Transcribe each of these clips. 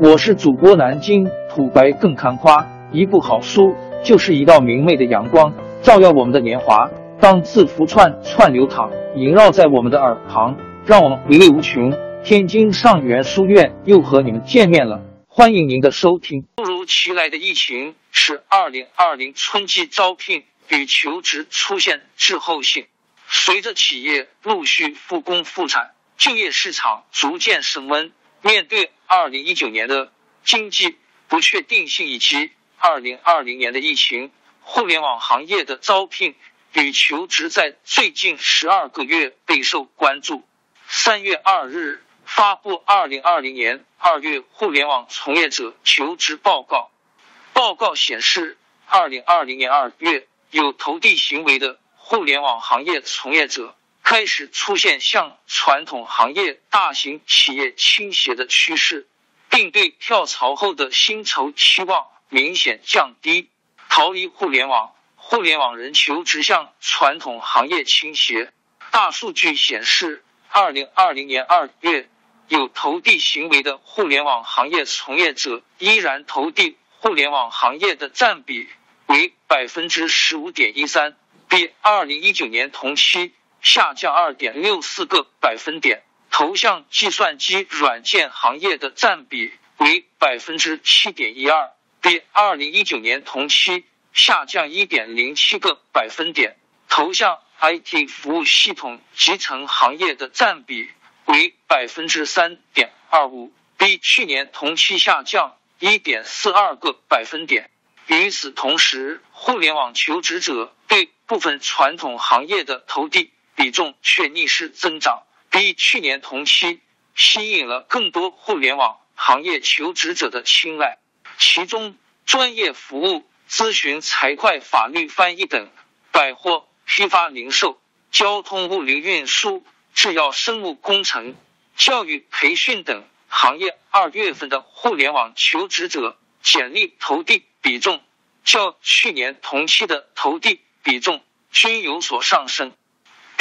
我是主播南京土白更看花，一部好书就是一道明媚的阳光，照耀我们的年华。当字符串串流淌，萦绕在我们的耳旁，让我们回味无穷。天津上元书院又和你们见面了，欢迎您的收听。突如其来的疫情使二零二零春季招聘与求职出现滞后性，随着企业陆续复工复产，就业市场逐渐升温。面对二零一九年的经济不确定性以及二零二零年的疫情，互联网行业的招聘与求职在最近十二个月备受关注。三月二日发布二零二零年二月互联网从业者求职报告。报告显示，二零二零年二月有投递行为的互联网行业从业者。开始出现向传统行业、大型企业倾斜的趋势，并对跳槽后的薪酬期望明显降低。逃离互联网，互联网人求职向传统行业倾斜。大数据显示，二零二零年二月有投递行为的互联网行业从业者依然投递互联网行业的占比为百分之十五点一三，比二零一九年同期。下降二点六四个百分点，投向计算机软件行业的占比为百分之七点一二，比二零一九年同期下降一点零七个百分点。投向 IT 服务系统集成行业的占比为百分之三点二五，比去年同期下降一点四二个百分点。与此同时，互联网求职者对部分传统行业的投递。比重却逆势增长，比去年同期吸引了更多互联网行业求职者的青睐。其中，专业服务、咨询、财会、法律、翻译等；百货、批发、零售、交通、物流运输、制药、生物工程、教育培训等行业，二月份的互联网求职者简历投递比重较去年同期的投递比重均有所上升。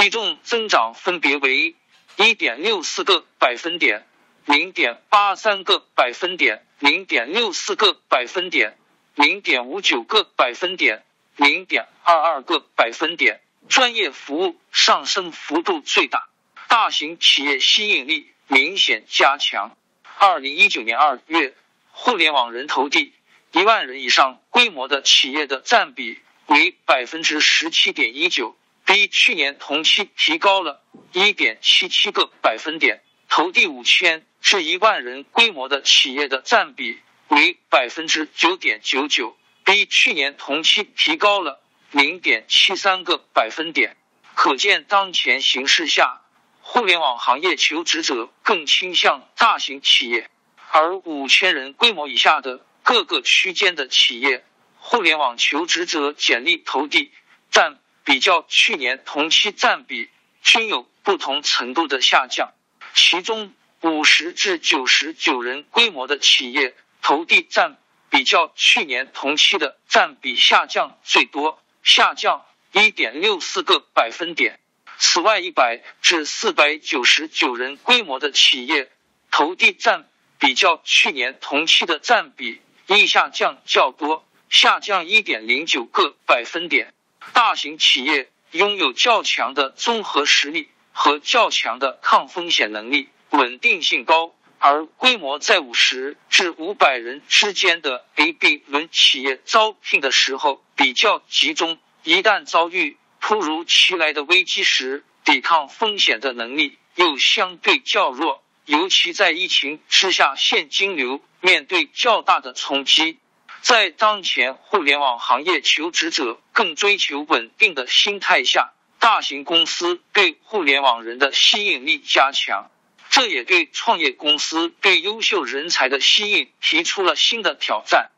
比重增长分别为一点六四个百分点、零点八三个百分点、零点六四个百分点、零点五九个百分点、零点二二个百分点。专业服务上升幅度最大，大型企业吸引力明显加强。二零一九年二月，互联网人投递一万人以上规模的企业的占比为百分之十七点一九。比去年同期提高了一点七七个百分点，投递五千至一万人规模的企业的占比为百分之九点九九，比去年同期提高了零点七三个百分点。可见，当前形势下，互联网行业求职者更倾向大型企业，而五千人规模以下的各个区间的企业，互联网求职者简历投递占。比较去年同期占比均有不同程度的下降，其中五十至九十九人规模的企业投递占比较去年同期的占比下降最多，下降一点六四个百分点。此外，一百至四百九十九人规模的企业投递占比较去年同期的占比亦下降较多，下降一点零九个百分点。大型企业拥有较强的综合实力和较强的抗风险能力，稳定性高；而规模在五十至五百人之间的 A、B 轮企业招聘的时候比较集中，一旦遭遇突如其来的危机时，抵抗风险的能力又相对较弱，尤其在疫情之下，现金流面对较大的冲击。在当前互联网行业求职者更追求稳定的心态下，大型公司对互联网人的吸引力加强，这也对创业公司对优秀人才的吸引提出了新的挑战。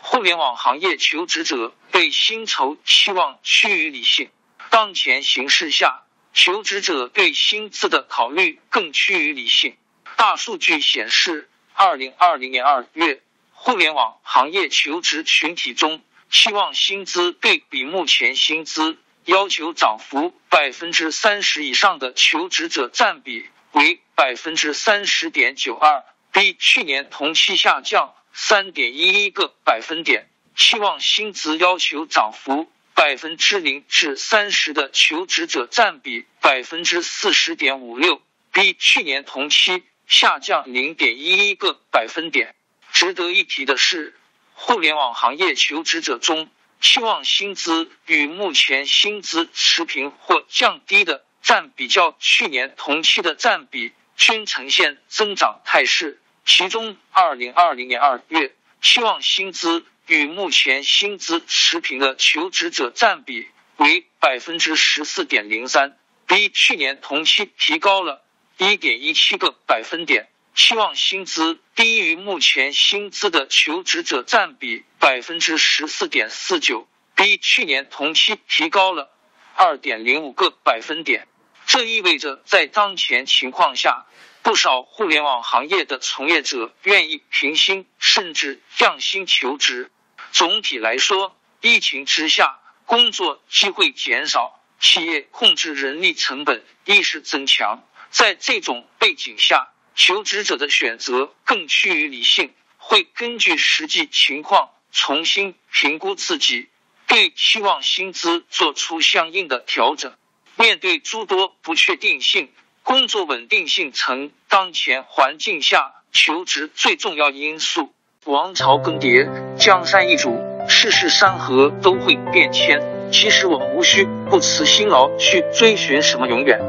互联网行业求职者对薪酬期望趋于理性，当前形势下，求职者对薪资的考虑更趋于理性。大数据显示，二零二零年二月。互联网行业求职群体中，期望薪资对比目前薪资要求涨幅百分之三十以上的求职者占比为百分之三十点九二，比去年同期下降三点一一个百分点。期望薪资要求涨幅百分之零至三十的求职者占比百分之四十点五六，比去年同期下降零点一一个百分点。值得一提的是，互联网行业求职者中，期望薪资与目前薪资持平或降低的占比较去年同期的占比均呈现增长态势。其中，二零二零年二月期望薪资与目前薪资持平的求职者占比为百分之十四点零三，比去年同期提高了一点一七个百分点。期望薪资低于目前薪资的求职者占比百分之十四点四九，比去年同期提高了二点零五个百分点。这意味着，在当前情况下，不少互联网行业的从业者愿意平薪甚至降薪求职。总体来说，疫情之下，工作机会减少，企业控制人力成本意识增强。在这种背景下，求职者的选择更趋于理性，会根据实际情况重新评估自己对期望薪资做出相应的调整。面对诸多不确定性，工作稳定性成当前环境下求职最重要因素。王朝更迭，江山易主，世事山河都会变迁。其实我们无需不辞辛劳去追寻什么永远，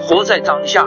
活在当下。